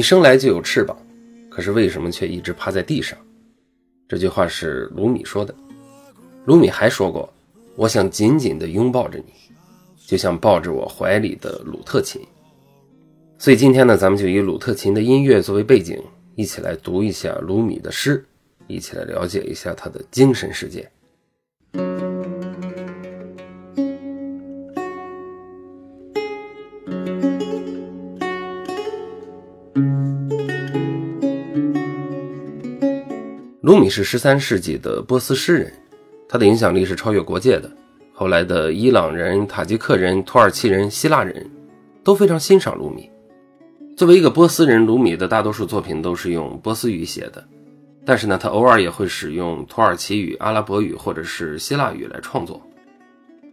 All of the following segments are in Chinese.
你生来就有翅膀，可是为什么却一直趴在地上？这句话是卢米说的。卢米还说过：“我想紧紧地拥抱着你，就像抱着我怀里的鲁特琴。”所以今天呢，咱们就以鲁特琴的音乐作为背景，一起来读一下卢米的诗，一起来了解一下他的精神世界。米是十三世纪的波斯诗人，他的影响力是超越国界的。后来的伊朗人、塔吉克人、土耳其人、希腊人都非常欣赏卢米。作为一个波斯人，卢米的大多数作品都是用波斯语写的，但是呢，他偶尔也会使用土耳其语、阿拉伯语或者是希腊语来创作。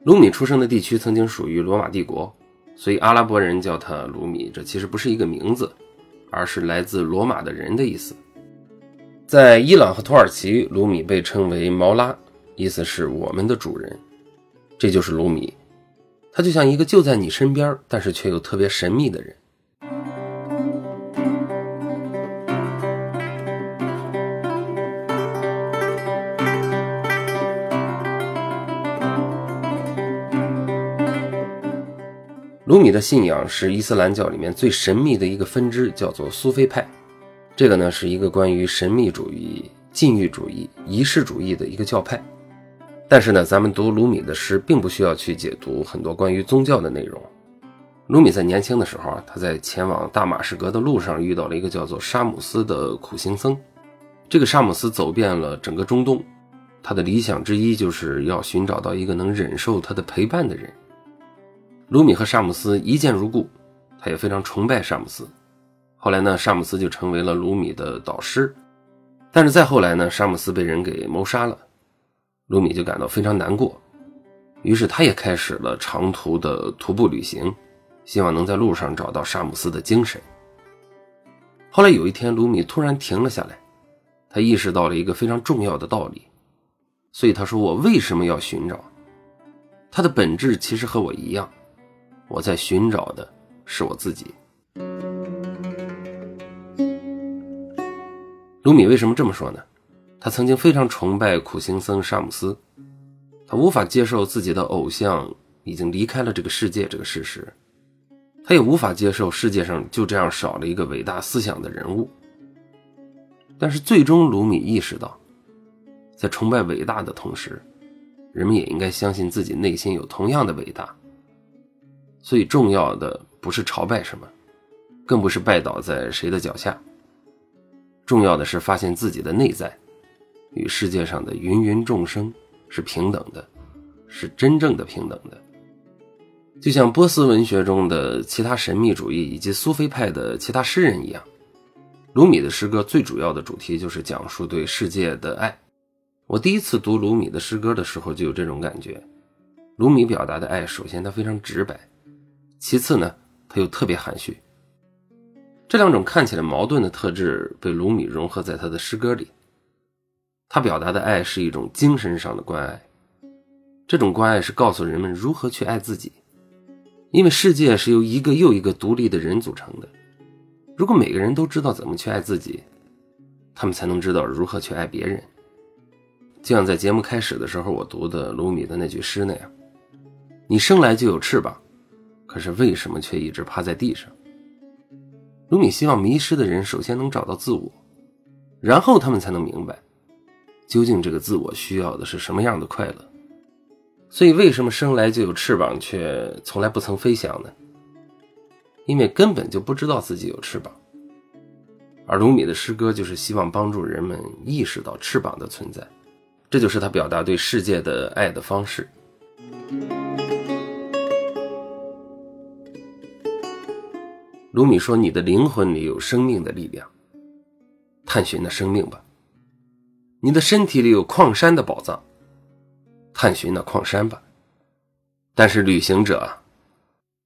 卢米出生的地区曾经属于罗马帝国，所以阿拉伯人叫他卢米，这其实不是一个名字，而是来自罗马的人的意思。在伊朗和土耳其，卢米被称为毛拉，意思是我们的主人。这就是卢米，他就像一个就在你身边，但是却又特别神秘的人。卢米的信仰是伊斯兰教里面最神秘的一个分支，叫做苏菲派。这个呢是一个关于神秘主义、禁欲主义、仪式主义的一个教派，但是呢，咱们读卢米的诗，并不需要去解读很多关于宗教的内容。卢米在年轻的时候啊，他在前往大马士革的路上遇到了一个叫做沙姆斯的苦行僧。这个沙姆斯走遍了整个中东，他的理想之一就是要寻找到一个能忍受他的陪伴的人。卢米和沙姆斯一见如故，他也非常崇拜沙姆斯。后来呢，沙姆斯就成为了卢米的导师，但是再后来呢，沙姆斯被人给谋杀了，卢米就感到非常难过，于是他也开始了长途的徒步旅行，希望能在路上找到沙姆斯的精神。后来有一天，卢米突然停了下来，他意识到了一个非常重要的道理，所以他说：“我为什么要寻找？他的本质其实和我一样，我在寻找的是我自己。”卢米为什么这么说呢？他曾经非常崇拜苦行僧沙姆斯，他无法接受自己的偶像已经离开了这个世界这个事实，他也无法接受世界上就这样少了一个伟大思想的人物。但是最终，卢米意识到，在崇拜伟大的同时，人们也应该相信自己内心有同样的伟大。所以，重要的不是朝拜什么，更不是拜倒在谁的脚下。重要的是发现自己的内在，与世界上的芸芸众生是平等的，是真正的平等的。就像波斯文学中的其他神秘主义以及苏菲派的其他诗人一样，卢米的诗歌最主要的主题就是讲述对世界的爱。我第一次读卢米的诗歌的时候就有这种感觉。卢米表达的爱，首先他非常直白，其次呢他又特别含蓄。这两种看起来矛盾的特质被卢米融合在他的诗歌里。他表达的爱是一种精神上的关爱，这种关爱是告诉人们如何去爱自己。因为世界是由一个又一个独立的人组成的，如果每个人都知道怎么去爱自己，他们才能知道如何去爱别人。就像在节目开始的时候我读的卢米的那句诗那样：“你生来就有翅膀，可是为什么却一直趴在地上？”卢米希望迷失的人首先能找到自我，然后他们才能明白，究竟这个自我需要的是什么样的快乐。所以，为什么生来就有翅膀却从来不曾飞翔呢？因为根本就不知道自己有翅膀。而卢米的诗歌就是希望帮助人们意识到翅膀的存在，这就是他表达对世界的爱的方式。卢米说：“你的灵魂里有生命的力量，探寻那生命吧。你的身体里有矿山的宝藏，探寻那矿山吧。但是，旅行者，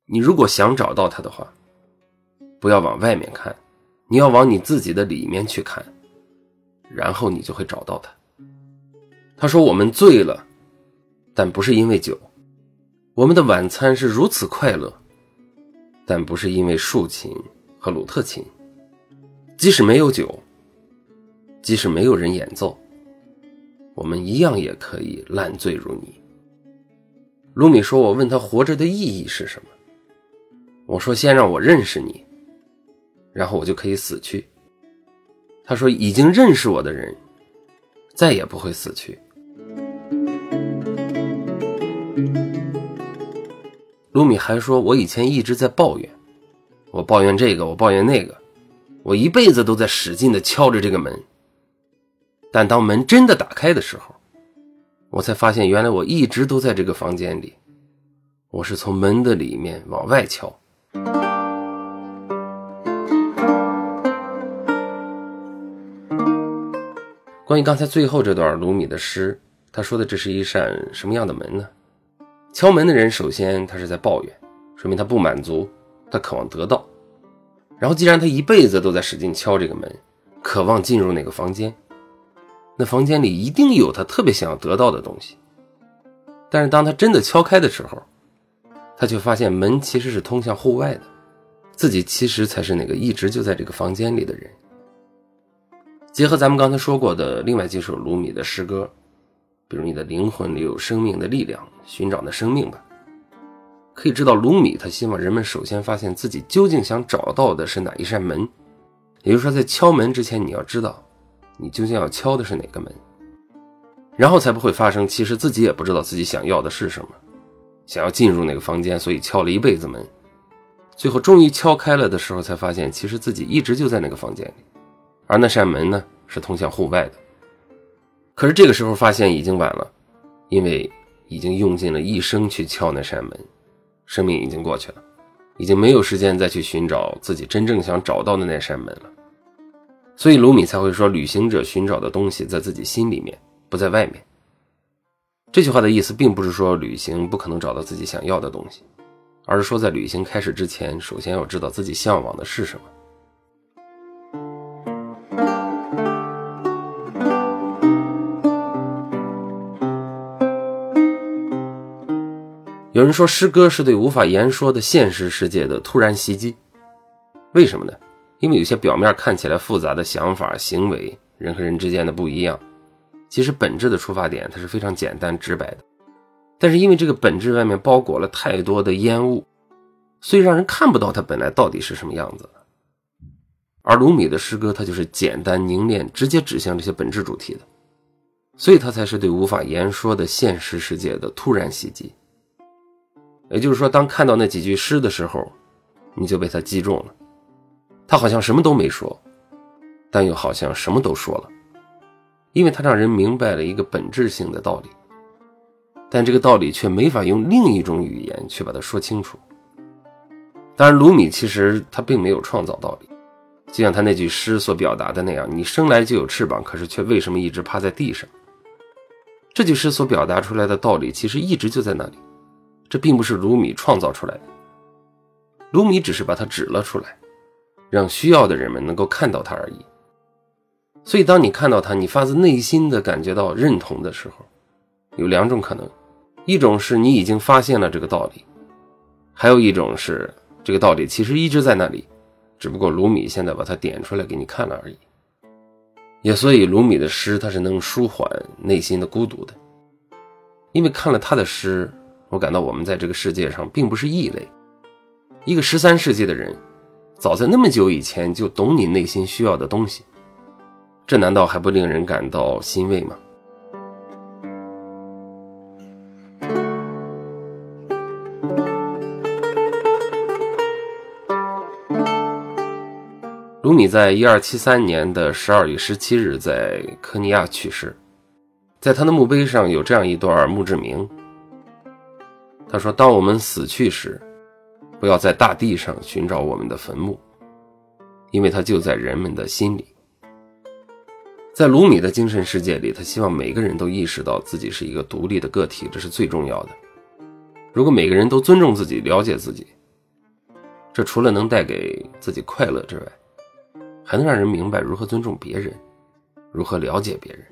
你如果想找到它的话，不要往外面看，你要往你自己的里面去看，然后你就会找到它。”他说：“我们醉了，但不是因为酒。我们的晚餐是如此快乐。”但不是因为竖琴和鲁特琴，即使没有酒，即使没有人演奏，我们一样也可以烂醉如泥。卢米说：“我问他活着的意义是什么？我说先让我认识你，然后我就可以死去。”他说：“已经认识我的人，再也不会死去。”卢米还说：“我以前一直在抱怨，我抱怨这个，我抱怨那个，我一辈子都在使劲的敲着这个门。但当门真的打开的时候，我才发现，原来我一直都在这个房间里，我是从门的里面往外敲。”关于刚才最后这段卢米的诗，他说的这是一扇什么样的门呢？敲门的人首先他是在抱怨，说明他不满足，他渴望得到。然后既然他一辈子都在使劲敲这个门，渴望进入那个房间，那房间里一定有他特别想要得到的东西。但是当他真的敲开的时候，他却发现门其实是通向户外的，自己其实才是那个一直就在这个房间里的人。结合咱们刚才说过的另外几首卢米的诗歌，比如“你的灵魂里有生命的力量，寻找的生命吧”，可以知道卢米他希望人们首先发现自己究竟想找到的是哪一扇门，也就是说，在敲门之前，你要知道你究竟要敲的是哪个门，然后才不会发生其实自己也不知道自己想要的是什么，想要进入那个房间，所以敲了一辈子门，最后终于敲开了的时候，才发现其实自己一直就在那个房间里。而那扇门呢，是通向户外的。可是这个时候发现已经晚了，因为已经用尽了一生去敲那扇门，生命已经过去了，已经没有时间再去寻找自己真正想找到的那扇门了。所以卢米才会说，旅行者寻找的东西在自己心里面，不在外面。这句话的意思并不是说旅行不可能找到自己想要的东西，而是说在旅行开始之前，首先要知道自己向往的是什么。有人说，诗歌是对无法言说的现实世界的突然袭击。为什么呢？因为有些表面看起来复杂的想法、行为，人和人之间的不一样，其实本质的出发点它是非常简单直白的。但是因为这个本质外面包裹了太多的烟雾，所以让人看不到它本来到底是什么样子。而卢米的诗歌，它就是简单凝练，直接指向这些本质主题的，所以它才是对无法言说的现实世界的突然袭击。也就是说，当看到那几句诗的时候，你就被他击中了。他好像什么都没说，但又好像什么都说了，因为他让人明白了一个本质性的道理，但这个道理却没法用另一种语言去把它说清楚。当然，卢米其实他并没有创造道理，就像他那句诗所表达的那样：“你生来就有翅膀，可是却为什么一直趴在地上？”这句诗所表达出来的道理，其实一直就在那里。这并不是卢米创造出来的，卢米只是把它指了出来，让需要的人们能够看到它而已。所以，当你看到它，你发自内心的感觉到认同的时候，有两种可能：一种是你已经发现了这个道理，还有一种是这个道理其实一直在那里，只不过卢米现在把它点出来给你看了而已。也所以，卢米的诗它是能舒缓内心的孤独的，因为看了他的诗。我感到我们在这个世界上并不是异类。一个十三世纪的人，早在那么久以前就懂你内心需要的东西，这难道还不令人感到欣慰吗？卢米在一二七三年的十二月十七日在科尼亚去世，在他的墓碑上有这样一段墓志铭。他说：“当我们死去时，不要在大地上寻找我们的坟墓，因为它就在人们的心里。在卢米的精神世界里，他希望每个人都意识到自己是一个独立的个体，这是最重要的。如果每个人都尊重自己、了解自己，这除了能带给自己快乐之外，还能让人明白如何尊重别人，如何了解别人。”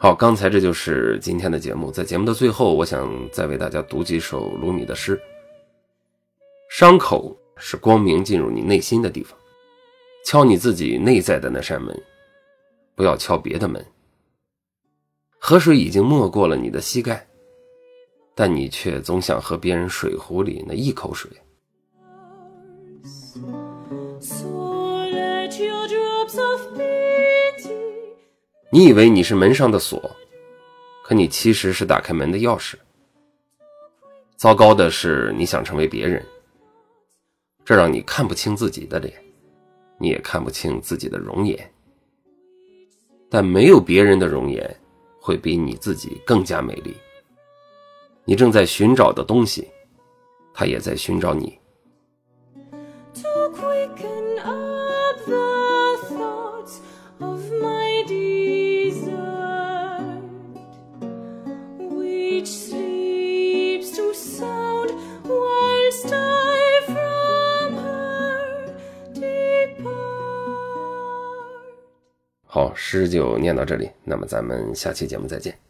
好，刚才这就是今天的节目。在节目的最后，我想再为大家读几首鲁米的诗。伤口是光明进入你内心的地方，敲你自己内在的那扇门，不要敲别的门。河水已经没过了你的膝盖，但你却总想喝别人水壶里那一口水。你以为你是门上的锁，可你其实是打开门的钥匙。糟糕的是，你想成为别人，这让你看不清自己的脸，你也看不清自己的容颜。但没有别人的容颜会比你自己更加美丽。你正在寻找的东西，它也在寻找你。好，诗就念到这里，那么咱们下期节目再见。